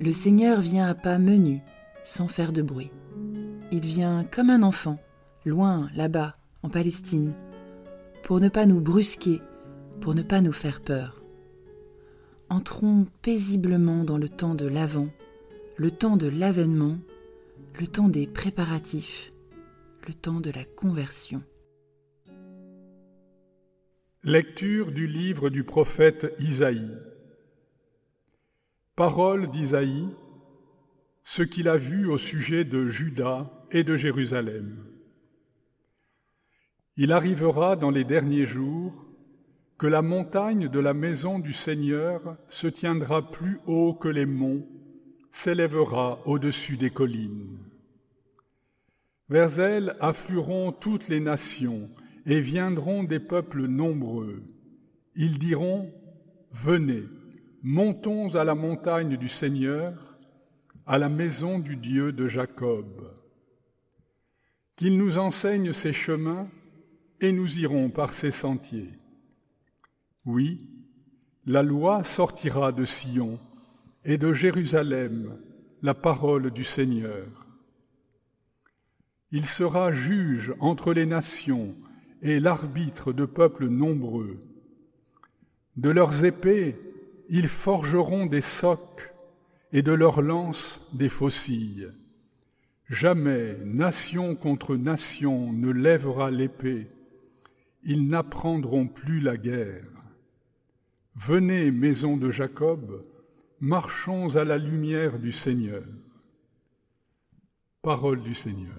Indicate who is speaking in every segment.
Speaker 1: Le Seigneur vient à pas menus, sans faire de bruit. Il vient comme un enfant, loin, là-bas, en Palestine, pour ne pas nous brusquer, pour ne pas nous faire peur. Entrons paisiblement dans le temps de l'avant, le temps de l'avènement, le temps des préparatifs, le temps de la conversion.
Speaker 2: Lecture du livre du prophète Isaïe. Parole d'Isaïe, ce qu'il a vu au sujet de Juda et de Jérusalem. Il arrivera dans les derniers jours que la montagne de la maison du Seigneur se tiendra plus haut que les monts, s'élèvera au-dessus des collines. Vers elle afflueront toutes les nations et viendront des peuples nombreux. Ils diront, Venez, montons à la montagne du Seigneur, à la maison du Dieu de Jacob. Qu'il nous enseigne ses chemins et nous irons par ses sentiers. Oui, la loi sortira de Sion et de Jérusalem la parole du Seigneur. Il sera juge entre les nations et l'arbitre de peuples nombreux. De leurs épées, ils forgeront des socs et de leurs lances des faucilles. Jamais nation contre nation ne lèvera l'épée, ils n'apprendront plus la guerre. Venez, maison de Jacob, marchons à la lumière du Seigneur. Parole du Seigneur.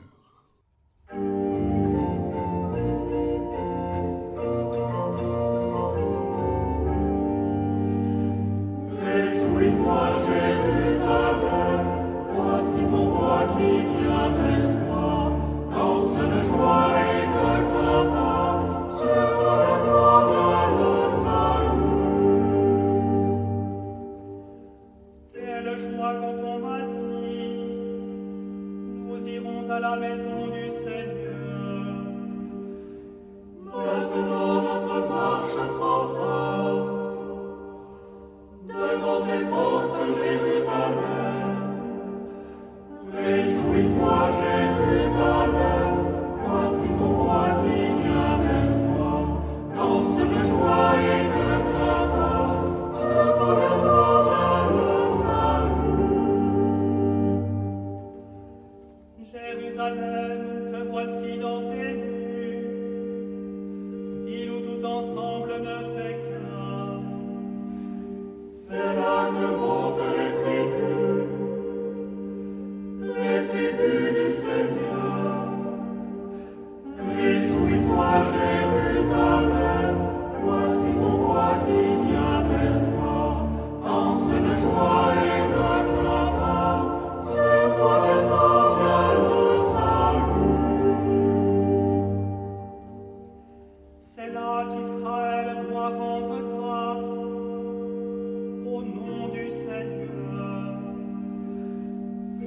Speaker 3: Боже, ты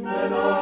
Speaker 3: Excellent.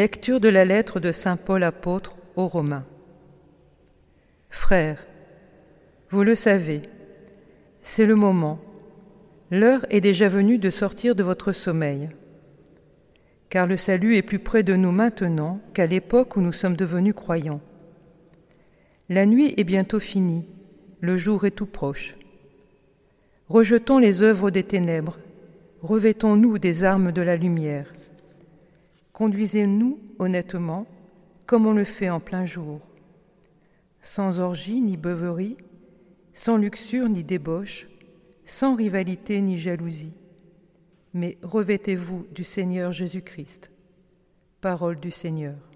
Speaker 4: Lecture de la lettre de Saint Paul apôtre aux Romains. Frères, vous le savez, c'est le moment. L'heure est déjà venue de sortir de votre sommeil. Car le salut est plus près de nous maintenant qu'à l'époque où nous sommes devenus croyants. La nuit est bientôt finie, le jour est tout proche. Rejetons les œuvres des ténèbres, revêtons-nous des armes de la lumière. Conduisez-nous honnêtement, comme on le fait en plein jour, sans orgie ni beuverie, sans luxure ni débauche, sans rivalité ni jalousie, mais revêtez-vous du Seigneur Jésus-Christ. Parole du Seigneur.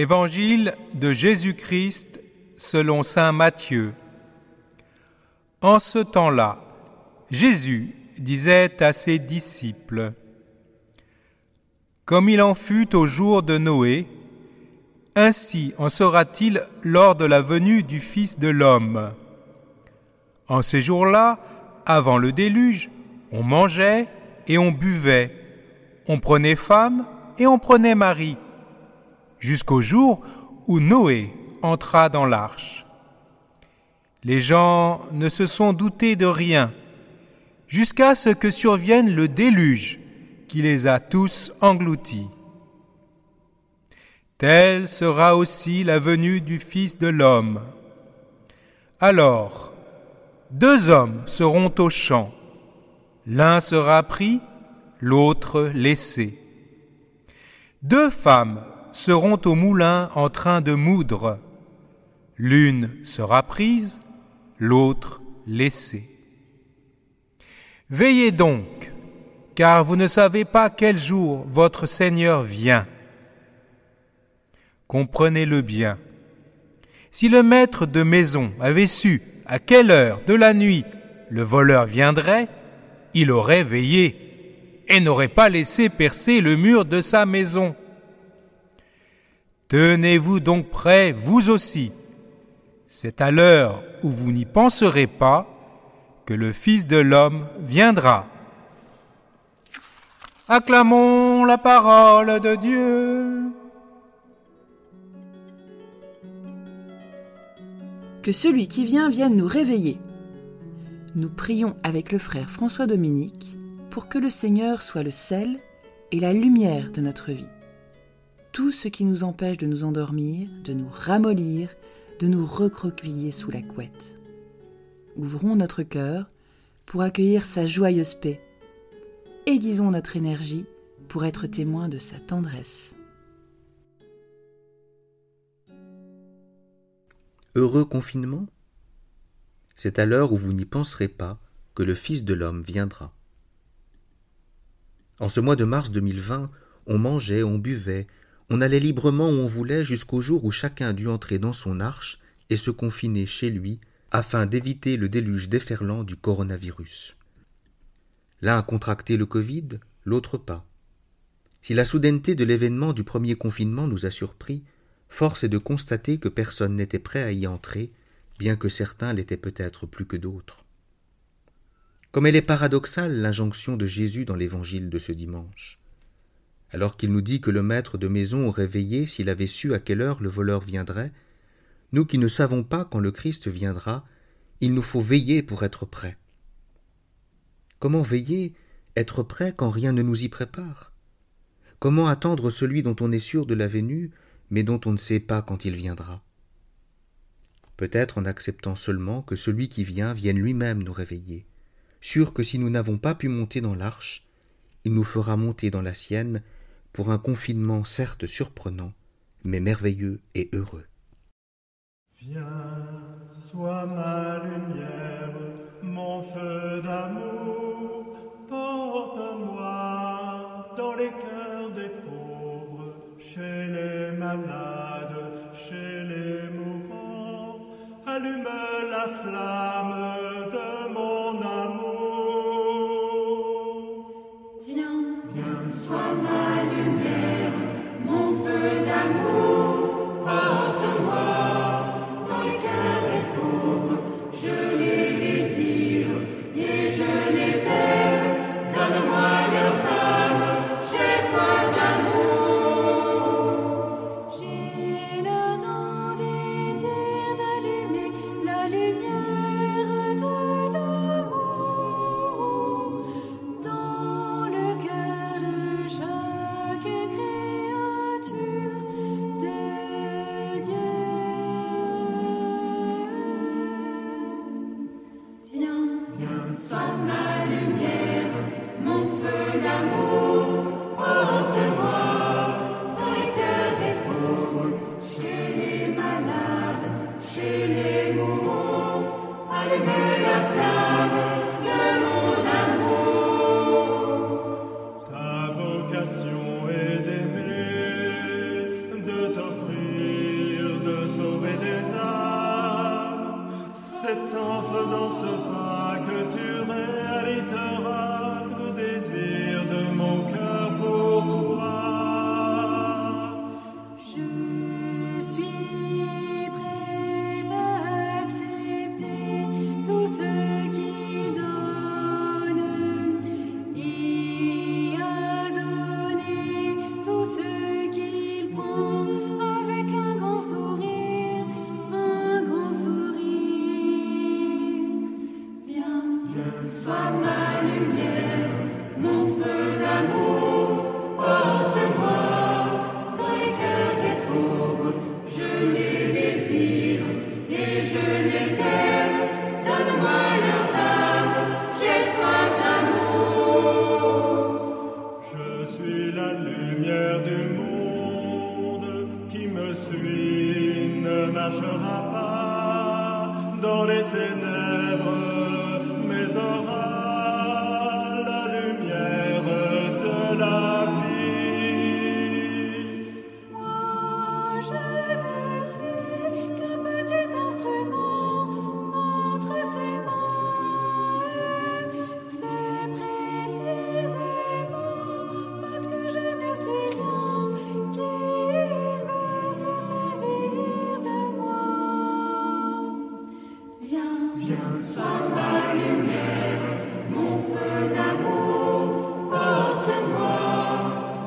Speaker 5: Évangile de Jésus-Christ selon Saint Matthieu. En ce temps-là, Jésus disait à ses disciples, Comme il en fut au jour de Noé, ainsi en sera-t-il lors de la venue du Fils de l'homme. En ces jours-là, avant le déluge, on mangeait et on buvait, on prenait femme et on prenait mari jusqu'au jour où Noé entra dans l'arche. Les gens ne se sont doutés de rien, jusqu'à ce que survienne le déluge qui les a tous engloutis. Telle sera aussi la venue du Fils de l'homme. Alors, deux hommes seront au champ, l'un sera pris, l'autre laissé. Deux femmes seront au moulin en train de moudre. L'une sera prise, l'autre laissée. Veillez donc, car vous ne savez pas quel jour votre Seigneur vient. Comprenez-le bien. Si le maître de maison avait su à quelle heure de la nuit le voleur viendrait, il aurait veillé et n'aurait pas laissé percer le mur de sa maison. Tenez-vous donc prêts, vous aussi. C'est à l'heure où vous n'y penserez pas que le Fils de l'homme viendra. Acclamons la parole de Dieu.
Speaker 1: Que celui qui vient vienne nous réveiller. Nous prions avec le frère François Dominique pour que le Seigneur soit le sel et la lumière de notre vie tout ce qui nous empêche de nous endormir, de nous ramollir, de nous recroqueviller sous la couette. Ouvrons notre cœur pour accueillir sa joyeuse paix. Aiguisons notre énergie pour être témoins de sa tendresse.
Speaker 6: Heureux confinement? C'est à l'heure où vous n'y penserez pas que le Fils de l'homme viendra. En ce mois de mars 2020, on mangeait, on buvait, on allait librement où on voulait jusqu'au jour où chacun dut entrer dans son arche et se confiner chez lui afin d'éviter le déluge déferlant du coronavirus. L'un a contracté le Covid, l'autre pas. Si la soudaineté de l'événement du premier confinement nous a surpris, force est de constater que personne n'était prêt à y entrer, bien que certains l'étaient peut-être plus que d'autres. Comme elle est paradoxale l'injonction de Jésus dans l'évangile de ce dimanche alors qu'il nous dit que le maître de maison aurait veillé s'il avait su à quelle heure le voleur viendrait, nous qui ne savons pas quand le Christ viendra, il nous faut veiller pour être prêts. Comment veiller, être prêt quand rien ne nous y prépare? Comment attendre celui dont on est sûr de la venue, mais dont on ne sait pas quand il viendra? Peut-être en acceptant seulement que celui qui vient vienne lui-même nous réveiller, sûr que si nous n'avons pas pu monter dans l'arche, il nous fera monter dans la sienne pour un confinement certes surprenant, mais merveilleux et heureux.
Speaker 7: Viens, sois ma lumière, mon feu d'amour, porte-moi dans les cœurs des pauvres, chez les malades, chez les mourants, allume la flamme. 想不 Sois ma lumière, mon feu d'amour, porte-moi dans les cœurs des pauvres. Je les désire et je les aime, donne-moi leurs âmes, j'ai soif d'amour. Je suis la lumière du monde qui me suit, ne marchera pas dans les ténèbres. Viens sans ma lumière, mon feu d'amour, porte-moi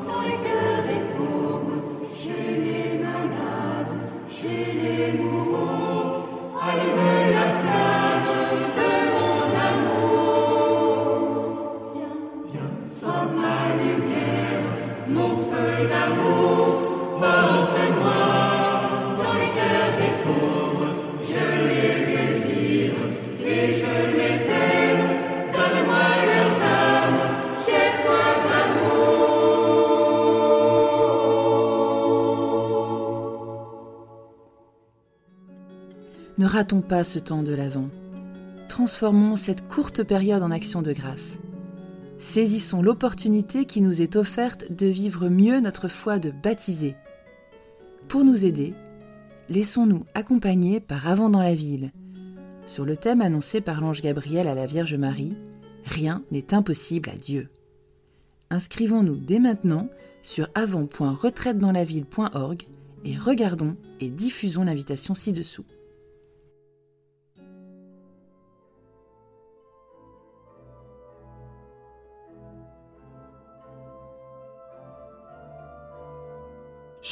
Speaker 7: dans les cœurs des pauvres, chez les malades, chez les mourants.
Speaker 1: Ne ratons pas ce temps de l'Avent. Transformons cette courte période en action de grâce. Saisissons l'opportunité qui nous est offerte de vivre mieux notre foi de baptisé. Pour nous aider, laissons-nous accompagner par Avant dans la ville. Sur le thème annoncé par l'ange Gabriel à la Vierge Marie, Rien n'est impossible à Dieu. Inscrivons-nous dès maintenant sur avant.retraitedanslaville.org et regardons et diffusons l'invitation ci-dessous.